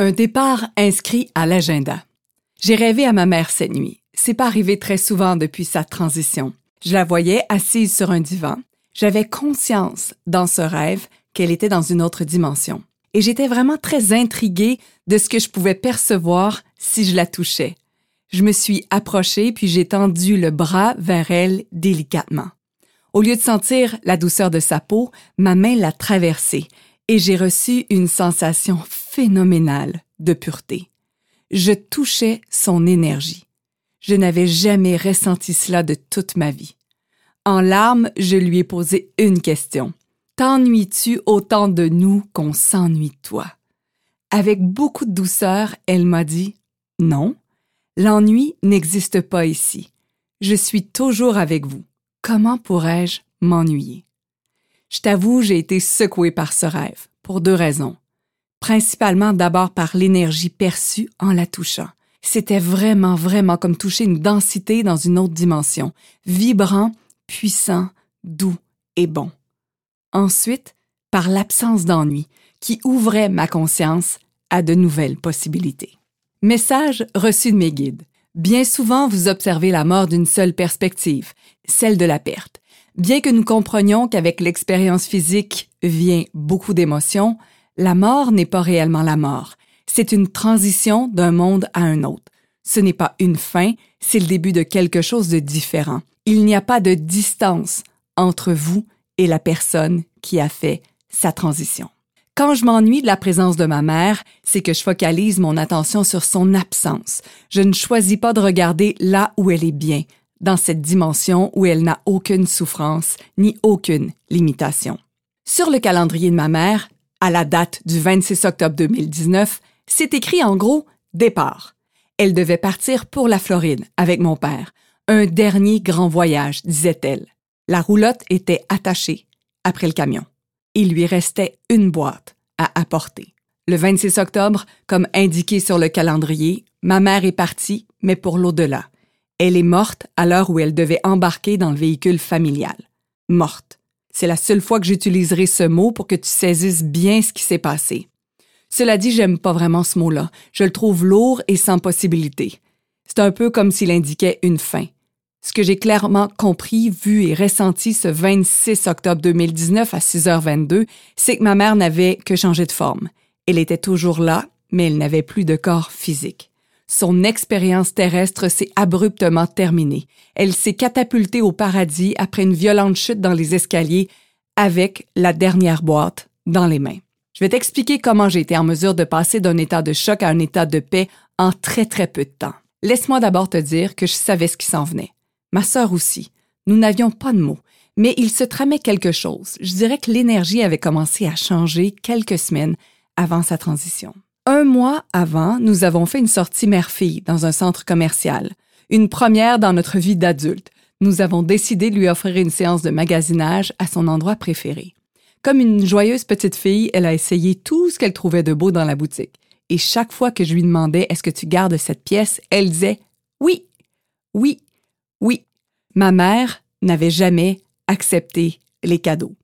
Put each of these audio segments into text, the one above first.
Un départ inscrit à l'agenda. J'ai rêvé à ma mère cette nuit. C'est pas arrivé très souvent depuis sa transition. Je la voyais assise sur un divan. J'avais conscience dans ce rêve qu'elle était dans une autre dimension. Et j'étais vraiment très intriguée de ce que je pouvais percevoir si je la touchais. Je me suis approchée puis j'ai tendu le bras vers elle délicatement. Au lieu de sentir la douceur de sa peau, ma main l'a traversée et j'ai reçu une sensation phénoménale de pureté. Je touchais son énergie. Je n'avais jamais ressenti cela de toute ma vie. En larmes, je lui ai posé une question. T'ennuies-tu autant de nous qu'on s'ennuie de toi? Avec beaucoup de douceur, elle m'a dit Non, l'ennui n'existe pas ici. Je suis toujours avec vous. Comment pourrais-je m'ennuyer? Je t'avoue, j'ai été secouée par ce rêve, pour deux raisons. Principalement d'abord par l'énergie perçue en la touchant. C'était vraiment, vraiment comme toucher une densité dans une autre dimension, vibrant, puissant, doux et bon. Ensuite, par l'absence d'ennui, qui ouvrait ma conscience à de nouvelles possibilités. Message reçu de mes guides. Bien souvent, vous observez la mort d'une seule perspective, celle de la perte. Bien que nous comprenions qu'avec l'expérience physique vient beaucoup d'émotions, la mort n'est pas réellement la mort. C'est une transition d'un monde à un autre. Ce n'est pas une fin, c'est le début de quelque chose de différent. Il n'y a pas de distance entre vous et la personne qui a fait sa transition. Quand je m'ennuie de la présence de ma mère, c'est que je focalise mon attention sur son absence. Je ne choisis pas de regarder là où elle est bien, dans cette dimension où elle n'a aucune souffrance ni aucune limitation. Sur le calendrier de ma mère, à la date du 26 octobre 2019, c'est écrit en gros départ. Elle devait partir pour la Floride avec mon père. Un dernier grand voyage, disait-elle. La roulotte était attachée après le camion. Il lui restait une boîte à apporter. Le 26 octobre, comme indiqué sur le calendrier, ma mère est partie, mais pour l'au-delà. Elle est morte à l'heure où elle devait embarquer dans le véhicule familial. Morte. C'est la seule fois que j'utiliserai ce mot pour que tu saisisses bien ce qui s'est passé. Cela dit, j'aime pas vraiment ce mot-là. Je le trouve lourd et sans possibilité. C'est un peu comme s'il indiquait une fin. Ce que j'ai clairement compris, vu et ressenti ce 26 octobre 2019 à 6h22, c'est que ma mère n'avait que changé de forme. Elle était toujours là, mais elle n'avait plus de corps physique son expérience terrestre s'est abruptement terminée. Elle s'est catapultée au paradis après une violente chute dans les escaliers avec la dernière boîte dans les mains. Je vais t'expliquer comment j'ai été en mesure de passer d'un état de choc à un état de paix en très très peu de temps. Laisse-moi d'abord te dire que je savais ce qui s'en venait. Ma sœur aussi. Nous n'avions pas de mots, mais il se tramait quelque chose. Je dirais que l'énergie avait commencé à changer quelques semaines avant sa transition. Un mois avant, nous avons fait une sortie mère-fille dans un centre commercial, une première dans notre vie d'adulte. Nous avons décidé de lui offrir une séance de magasinage à son endroit préféré. Comme une joyeuse petite fille, elle a essayé tout ce qu'elle trouvait de beau dans la boutique. Et chaque fois que je lui demandais Est-ce que tu gardes cette pièce elle disait Oui, oui, oui. Ma mère n'avait jamais accepté les cadeaux.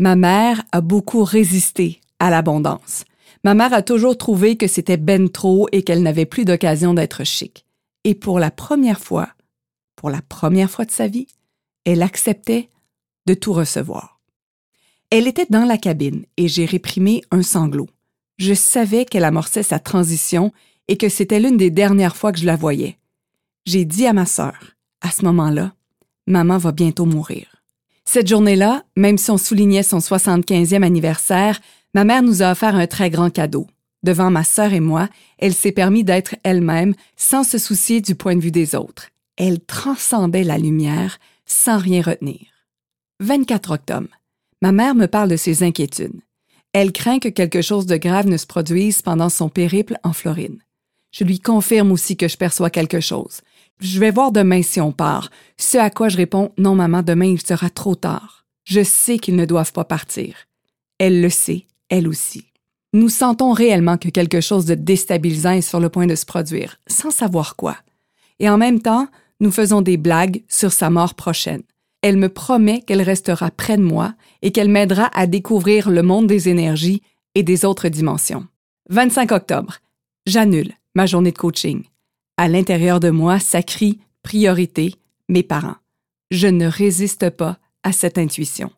Ma mère a beaucoup résisté à l'abondance. Ma mère a toujours trouvé que c'était ben trop et qu'elle n'avait plus d'occasion d'être chic. Et pour la première fois, pour la première fois de sa vie, elle acceptait de tout recevoir. Elle était dans la cabine et j'ai réprimé un sanglot. Je savais qu'elle amorçait sa transition et que c'était l'une des dernières fois que je la voyais. J'ai dit à ma sœur, à ce moment-là, maman va bientôt mourir. Cette journée-là, même si on soulignait son 75e anniversaire, Ma mère nous a offert un très grand cadeau. Devant ma sœur et moi, elle s'est permis d'être elle-même sans se soucier du point de vue des autres. Elle transcendait la lumière sans rien retenir. 24 octobre. Ma mère me parle de ses inquiétudes. Elle craint que quelque chose de grave ne se produise pendant son périple en Floride. Je lui confirme aussi que je perçois quelque chose. Je vais voir demain si on part. Ce à quoi je réponds Non, maman, demain il sera trop tard. Je sais qu'ils ne doivent pas partir. Elle le sait elle aussi. Nous sentons réellement que quelque chose de déstabilisant est sur le point de se produire, sans savoir quoi. Et en même temps, nous faisons des blagues sur sa mort prochaine. Elle me promet qu'elle restera près de moi et qu'elle m'aidera à découvrir le monde des énergies et des autres dimensions. 25 octobre. J'annule ma journée de coaching. À l'intérieur de moi, ça crie priorité, mes parents. Je ne résiste pas à cette intuition.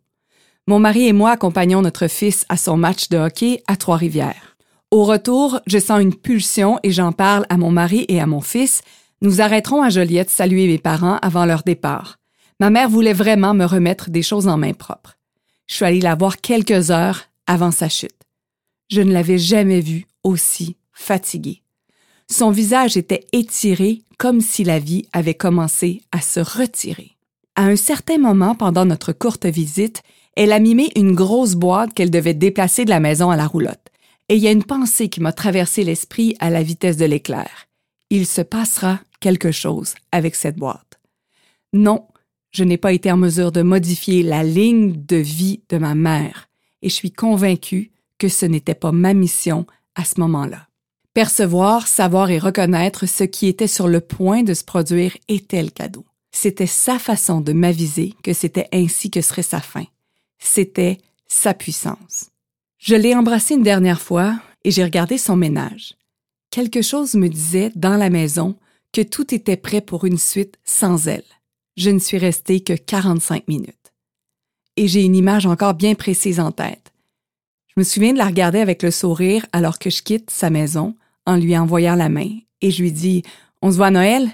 Mon mari et moi accompagnons notre fils à son match de hockey à Trois-Rivières. Au retour, je sens une pulsion et j'en parle à mon mari et à mon fils. Nous arrêterons à Joliette saluer mes parents avant leur départ. Ma mère voulait vraiment me remettre des choses en main propre. Je suis allée la voir quelques heures avant sa chute. Je ne l'avais jamais vue aussi fatiguée. Son visage était étiré comme si la vie avait commencé à se retirer. À un certain moment pendant notre courte visite, elle a mimé une grosse boîte qu'elle devait déplacer de la maison à la roulotte. Et il y a une pensée qui m'a traversé l'esprit à la vitesse de l'éclair. Il se passera quelque chose avec cette boîte. Non, je n'ai pas été en mesure de modifier la ligne de vie de ma mère, et je suis convaincue que ce n'était pas ma mission à ce moment-là. Percevoir, savoir et reconnaître ce qui était sur le point de se produire était le cadeau. C'était sa façon de m'aviser que c'était ainsi que serait sa fin c'était sa puissance. Je l'ai embrassé une dernière fois et j'ai regardé son ménage. Quelque chose me disait dans la maison que tout était prêt pour une suite sans elle. Je ne suis restée que 45 minutes. Et j'ai une image encore bien précise en tête. Je me souviens de la regarder avec le sourire alors que je quitte sa maison en lui envoyant la main et je lui dis On se voit à Noël?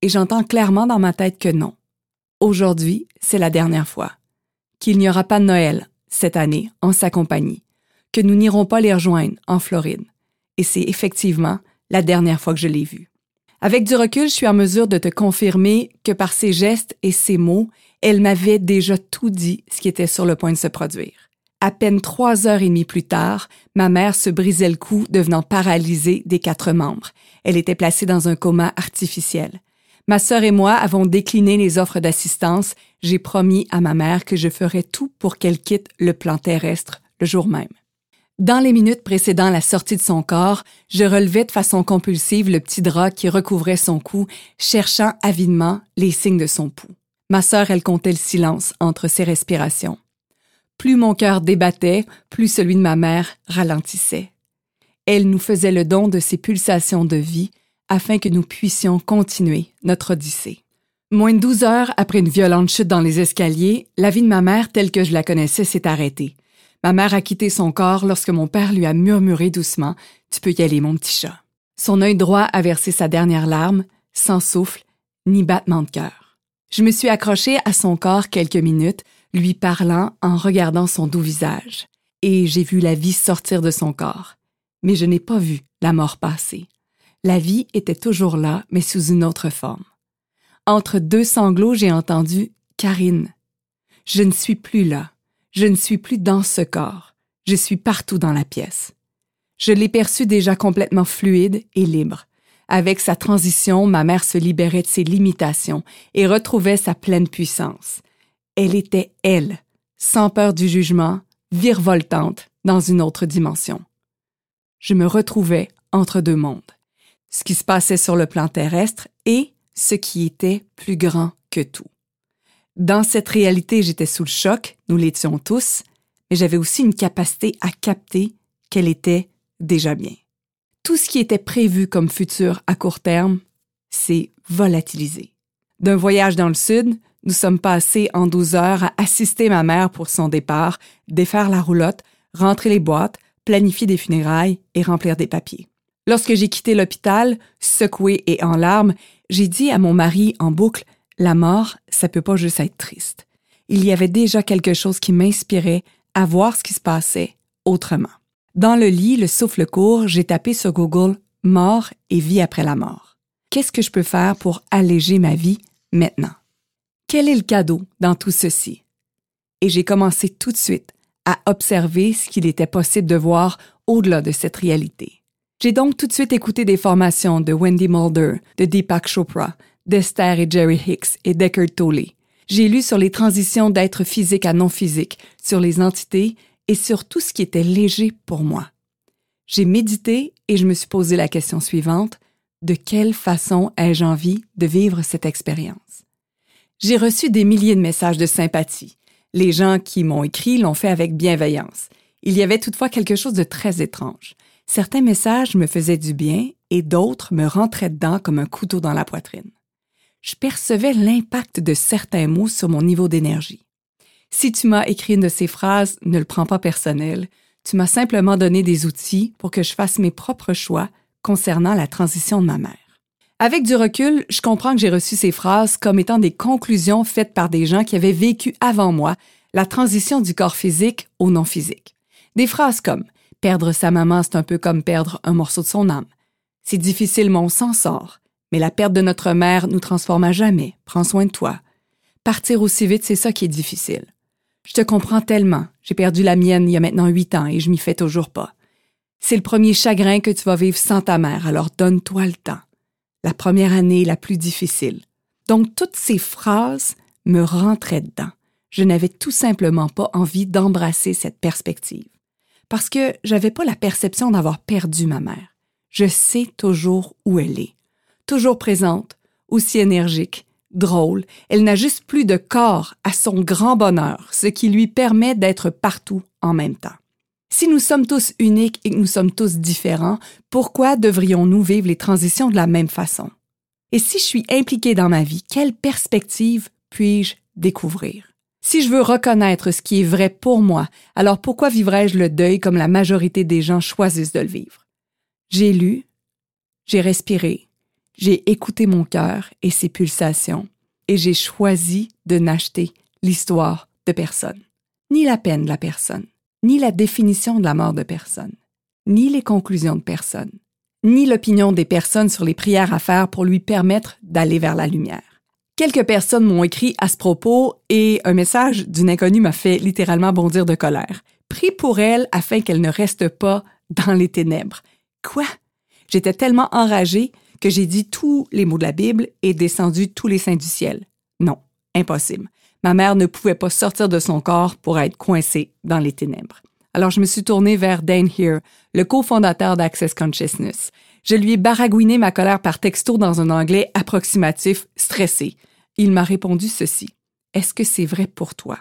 Et j'entends clairement dans ma tête que non. Aujourd'hui, c'est la dernière fois qu'il n'y aura pas de Noël cette année en sa compagnie, que nous n'irons pas les rejoindre en Floride. Et c'est effectivement la dernière fois que je l'ai vue. Avec du recul, je suis en mesure de te confirmer que par ses gestes et ses mots, elle m'avait déjà tout dit ce qui était sur le point de se produire. À peine trois heures et demie plus tard, ma mère se brisait le cou, devenant paralysée des quatre membres. Elle était placée dans un coma artificiel. Ma sœur et moi avons décliné les offres d'assistance. J'ai promis à ma mère que je ferais tout pour qu'elle quitte le plan terrestre le jour même. Dans les minutes précédant la sortie de son corps, je relevais de façon compulsive le petit drap qui recouvrait son cou, cherchant avidement les signes de son pouls. Ma sœur, elle comptait le silence entre ses respirations. Plus mon cœur débattait, plus celui de ma mère ralentissait. Elle nous faisait le don de ses pulsations de vie, afin que nous puissions continuer notre odyssée. Moins de douze heures après une violente chute dans les escaliers, la vie de ma mère telle que je la connaissais s'est arrêtée. Ma mère a quitté son corps lorsque mon père lui a murmuré doucement Tu peux y aller, mon petit chat. Son œil droit a versé sa dernière larme, sans souffle ni battement de cœur. Je me suis accrochée à son corps quelques minutes, lui parlant en regardant son doux visage, et j'ai vu la vie sortir de son corps. Mais je n'ai pas vu la mort passer. La vie était toujours là, mais sous une autre forme. Entre deux sanglots, j'ai entendu Karine. Je ne suis plus là. Je ne suis plus dans ce corps. Je suis partout dans la pièce. Je l'ai perçue déjà complètement fluide et libre. Avec sa transition, ma mère se libérait de ses limitations et retrouvait sa pleine puissance. Elle était elle, sans peur du jugement, virevoltante dans une autre dimension. Je me retrouvais entre deux mondes ce qui se passait sur le plan terrestre et ce qui était plus grand que tout. Dans cette réalité, j'étais sous le choc, nous l'étions tous, mais j'avais aussi une capacité à capter qu'elle était déjà bien. Tout ce qui était prévu comme futur à court terme s'est volatilisé. D'un voyage dans le sud, nous sommes passés en 12 heures à assister ma mère pour son départ, défaire la roulotte, rentrer les boîtes, planifier des funérailles et remplir des papiers. Lorsque j'ai quitté l'hôpital, secoué et en larmes, j'ai dit à mon mari en boucle La mort, ça peut pas juste être triste. Il y avait déjà quelque chose qui m'inspirait à voir ce qui se passait autrement. Dans le lit, le souffle court, j'ai tapé sur Google Mort et vie après la mort. Qu'est-ce que je peux faire pour alléger ma vie maintenant? Quel est le cadeau dans tout ceci? Et j'ai commencé tout de suite à observer ce qu'il était possible de voir au-delà de cette réalité. J'ai donc tout de suite écouté des formations de Wendy Mulder, de Deepak Chopra, d'Esther et Jerry Hicks et Deckard Tolle. J'ai lu sur les transitions d'être physique à non physique, sur les entités et sur tout ce qui était léger pour moi. J'ai médité et je me suis posé la question suivante. De quelle façon ai-je envie de vivre cette expérience? J'ai reçu des milliers de messages de sympathie. Les gens qui m'ont écrit l'ont fait avec bienveillance. Il y avait toutefois quelque chose de très étrange Certains messages me faisaient du bien et d'autres me rentraient dedans comme un couteau dans la poitrine. Je percevais l'impact de certains mots sur mon niveau d'énergie. Si tu m'as écrit une de ces phrases, ne le prends pas personnel. Tu m'as simplement donné des outils pour que je fasse mes propres choix concernant la transition de ma mère. Avec du recul, je comprends que j'ai reçu ces phrases comme étant des conclusions faites par des gens qui avaient vécu avant moi la transition du corps physique au non physique. Des phrases comme Perdre sa maman, c'est un peu comme perdre un morceau de son âme. C'est difficile, mais on s'en sort. Mais la perte de notre mère nous transforme à jamais. Prends soin de toi. Partir aussi vite, c'est ça qui est difficile. Je te comprends tellement. J'ai perdu la mienne il y a maintenant huit ans et je m'y fais toujours pas. C'est le premier chagrin que tu vas vivre sans ta mère, alors donne-toi le temps. La première année la plus difficile. Donc toutes ces phrases me rentraient dedans. Je n'avais tout simplement pas envie d'embrasser cette perspective. Parce que j'avais pas la perception d'avoir perdu ma mère. Je sais toujours où elle est. Toujours présente, aussi énergique, drôle, elle n'a juste plus de corps à son grand bonheur, ce qui lui permet d'être partout en même temps. Si nous sommes tous uniques et que nous sommes tous différents, pourquoi devrions-nous vivre les transitions de la même façon? Et si je suis impliquée dans ma vie, quelle perspective puis-je découvrir? Si je veux reconnaître ce qui est vrai pour moi, alors pourquoi vivrais-je le deuil comme la majorité des gens choisissent de le vivre? J'ai lu, j'ai respiré, j'ai écouté mon cœur et ses pulsations, et j'ai choisi de n'acheter l'histoire de personne, ni la peine de la personne, ni la définition de la mort de personne, ni les conclusions de personne, ni l'opinion des personnes sur les prières à faire pour lui permettre d'aller vers la lumière. Quelques personnes m'ont écrit à ce propos et un message d'une inconnue m'a fait littéralement bondir de colère. Prie pour elle afin qu'elle ne reste pas dans les ténèbres. Quoi? J'étais tellement enragée que j'ai dit tous les mots de la Bible et descendu tous les saints du ciel. Non, impossible. Ma mère ne pouvait pas sortir de son corps pour être coincée dans les ténèbres. Alors je me suis tournée vers Dane Here, le cofondateur d'Access Consciousness. Je lui ai baragouiné ma colère par texto dans un anglais approximatif, stressé. Il m'a répondu ceci. Est-ce que c'est vrai pour toi?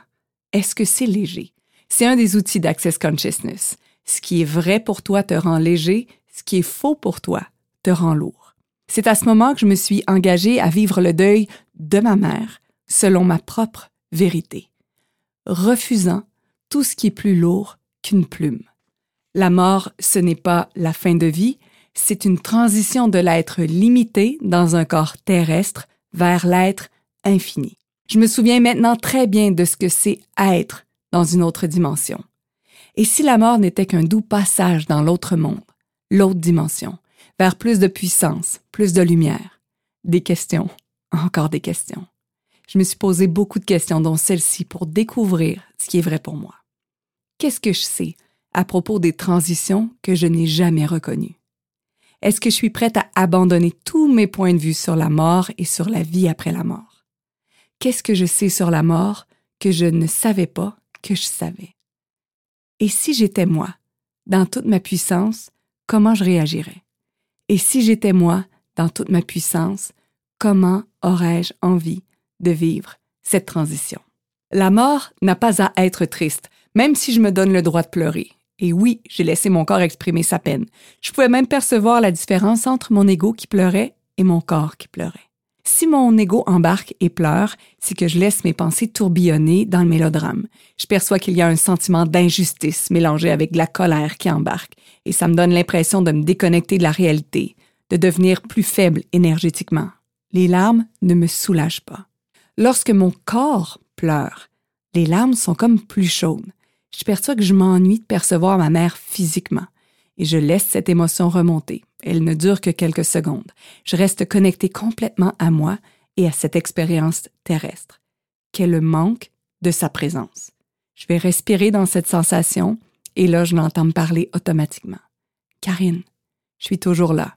Est-ce que c'est léger? C'est un des outils d'Access Consciousness. Ce qui est vrai pour toi te rend léger, ce qui est faux pour toi te rend lourd. C'est à ce moment que je me suis engagée à vivre le deuil de ma mère selon ma propre vérité, refusant tout ce qui est plus lourd qu'une plume. La mort, ce n'est pas la fin de vie, c'est une transition de l'être limité dans un corps terrestre vers l'être Je me souviens maintenant très bien de ce que c'est être dans une autre dimension. Et si la mort n'était qu'un doux passage dans l'autre monde, l'autre dimension, vers plus de puissance, plus de lumière, des questions, encore des questions. Je me suis posé beaucoup de questions, dont celle-ci, pour découvrir ce qui est vrai pour moi. Qu'est-ce que je sais à propos des transitions que je n'ai jamais reconnues? Est-ce que je suis prête à abandonner tous mes points de vue sur la mort et sur la vie après la mort? Qu'est-ce que je sais sur la mort que je ne savais pas que je savais? Et si j'étais moi, dans toute ma puissance, comment je réagirais? Et si j'étais moi, dans toute ma puissance, comment aurais-je envie de vivre cette transition? La mort n'a pas à être triste, même si je me donne le droit de pleurer. Et oui, j'ai laissé mon corps exprimer sa peine. Je pouvais même percevoir la différence entre mon ego qui pleurait et mon corps qui pleurait. Si mon ego embarque et pleure, c'est que je laisse mes pensées tourbillonner dans le mélodrame. Je perçois qu'il y a un sentiment d'injustice mélangé avec de la colère qui embarque, et ça me donne l'impression de me déconnecter de la réalité, de devenir plus faible énergétiquement. Les larmes ne me soulagent pas. Lorsque mon corps pleure, les larmes sont comme plus chaudes je perçois que je m'ennuie de percevoir ma mère physiquement et je laisse cette émotion remonter. Elle ne dure que quelques secondes. Je reste connecté complètement à moi et à cette expérience terrestre, qu'est le manque de sa présence. Je vais respirer dans cette sensation et là, je l'entends parler automatiquement. Karine, je suis toujours là.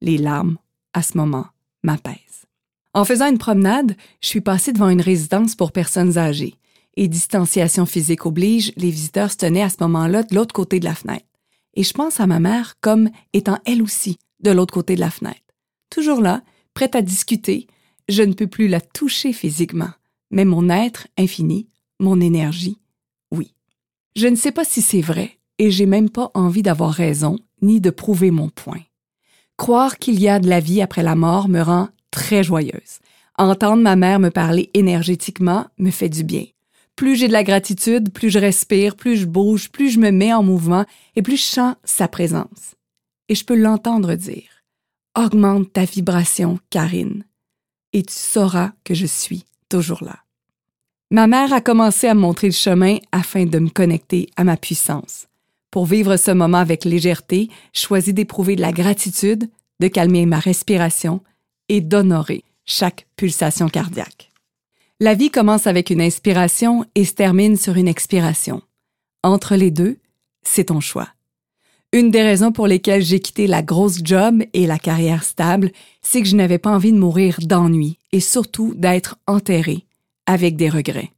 Les larmes, à ce moment, m'apaisent. En faisant une promenade, je suis passée devant une résidence pour personnes âgées et distanciation physique oblige, les visiteurs se tenaient à ce moment-là de l'autre côté de la fenêtre. Et je pense à ma mère comme étant elle aussi de l'autre côté de la fenêtre. Toujours là, prête à discuter, je ne peux plus la toucher physiquement, mais mon être infini, mon énergie, oui. Je ne sais pas si c'est vrai, et j'ai même pas envie d'avoir raison, ni de prouver mon point. Croire qu'il y a de la vie après la mort me rend très joyeuse. Entendre ma mère me parler énergétiquement me fait du bien. Plus j'ai de la gratitude, plus je respire, plus je bouge, plus je me mets en mouvement et plus je sens sa présence. Et je peux l'entendre dire Augmente ta vibration, Karine, et tu sauras que je suis toujours là. Ma mère a commencé à me montrer le chemin afin de me connecter à ma puissance. Pour vivre ce moment avec légèreté, choisis d'éprouver de la gratitude, de calmer ma respiration et d'honorer chaque pulsation cardiaque. La vie commence avec une inspiration et se termine sur une expiration. Entre les deux, c'est ton choix. Une des raisons pour lesquelles j'ai quitté la grosse job et la carrière stable, c'est que je n'avais pas envie de mourir d'ennui et surtout d'être enterré avec des regrets.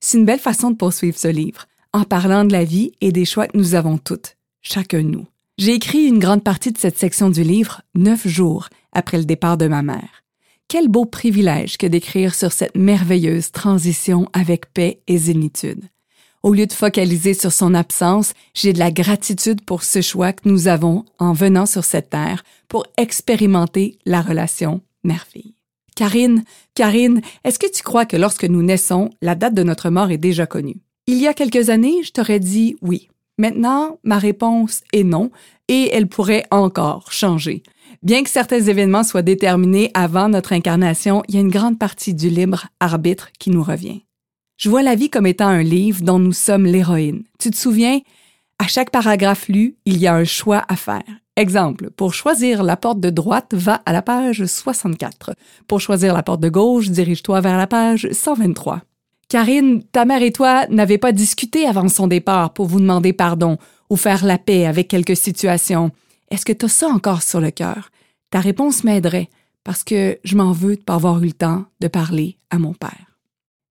C'est une belle façon de poursuivre ce livre, en parlant de la vie et des choix que nous avons toutes, chacun de nous. J'ai écrit une grande partie de cette section du livre neuf jours après le départ de ma mère. Quel beau privilège que d'écrire sur cette merveilleuse transition avec paix et zénitude. Au lieu de focaliser sur son absence, j'ai de la gratitude pour ce choix que nous avons en venant sur cette terre pour expérimenter la relation mère-fille. Karine, Karine, est-ce que tu crois que lorsque nous naissons, la date de notre mort est déjà connue? Il y a quelques années, je t'aurais dit oui. Maintenant, ma réponse est non et elle pourrait encore changer. Bien que certains événements soient déterminés avant notre incarnation, il y a une grande partie du libre arbitre qui nous revient. Je vois la vie comme étant un livre dont nous sommes l'héroïne. Tu te souviens? À chaque paragraphe lu, il y a un choix à faire. Exemple, pour choisir la porte de droite, va à la page 64. Pour choisir la porte de gauche, dirige-toi vers la page 123. Karine, ta mère et toi n'avez pas discuté avant son départ pour vous demander pardon ou faire la paix avec quelques situations. Est-ce que tu as ça encore sur le cœur? Ta réponse m'aiderait parce que je m'en veux de pas avoir eu le temps de parler à mon père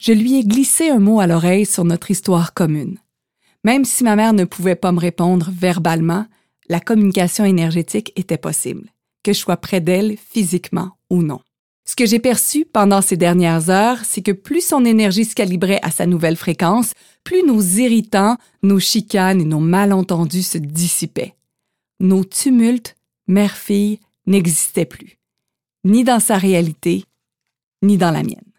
je lui ai glissé un mot à l'oreille sur notre histoire commune. Même si ma mère ne pouvait pas me répondre verbalement, la communication énergétique était possible, que je sois près d'elle physiquement ou non. Ce que j'ai perçu pendant ces dernières heures, c'est que plus son énergie se calibrait à sa nouvelle fréquence, plus nos irritants, nos chicanes et nos malentendus se dissipaient. Nos tumultes, mère-fille, n'existaient plus, ni dans sa réalité, ni dans la mienne.